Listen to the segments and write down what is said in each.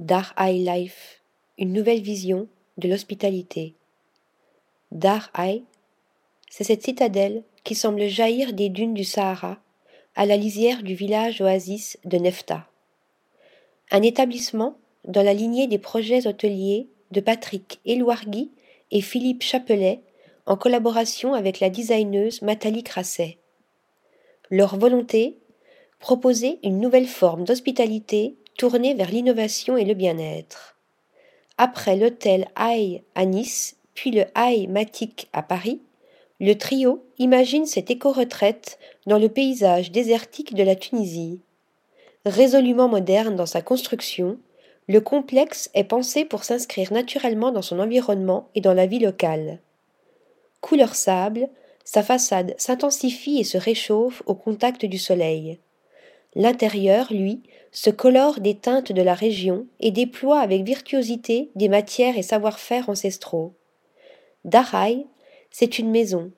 Dar Life, une nouvelle vision de l'hospitalité. Dar c'est cette citadelle qui semble jaillir des dunes du Sahara, à la lisière du village oasis de Nefta. Un établissement dans la lignée des projets hôteliers de Patrick Elouargui et Philippe Chapelet en collaboration avec la designeuse Nathalie Crasset. Leur volonté Proposer une nouvelle forme d'hospitalité tournée vers l'innovation et le bien-être. Après l'hôtel Haï à Nice, puis le Haï Matic à Paris, le trio imagine cette éco-retraite dans le paysage désertique de la Tunisie. Résolument moderne dans sa construction, le complexe est pensé pour s'inscrire naturellement dans son environnement et dans la vie locale. Couleur sable, sa façade s'intensifie et se réchauffe au contact du soleil. L'intérieur, lui, se colore des teintes de la région et déploie avec virtuosité des matières et savoir-faire ancestraux. Darai, c'est une maison,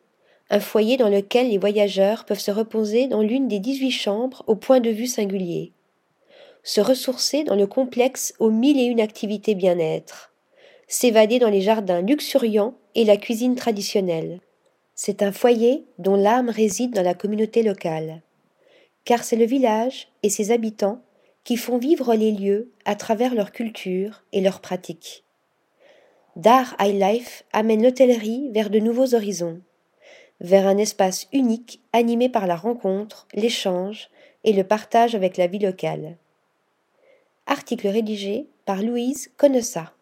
un foyer dans lequel les voyageurs peuvent se reposer dans l'une des dix-huit chambres au point de vue singulier, se ressourcer dans le complexe aux mille et une activités bien-être, s'évader dans les jardins luxuriants et la cuisine traditionnelle. C'est un foyer dont l'âme réside dans la communauté locale, car c'est le village et ses habitants qui font vivre les lieux à travers leur culture et leurs pratiques. Dar High Life amène l'hôtellerie vers de nouveaux horizons, vers un espace unique animé par la rencontre, l'échange et le partage avec la vie locale. Article rédigé par Louise Connessa.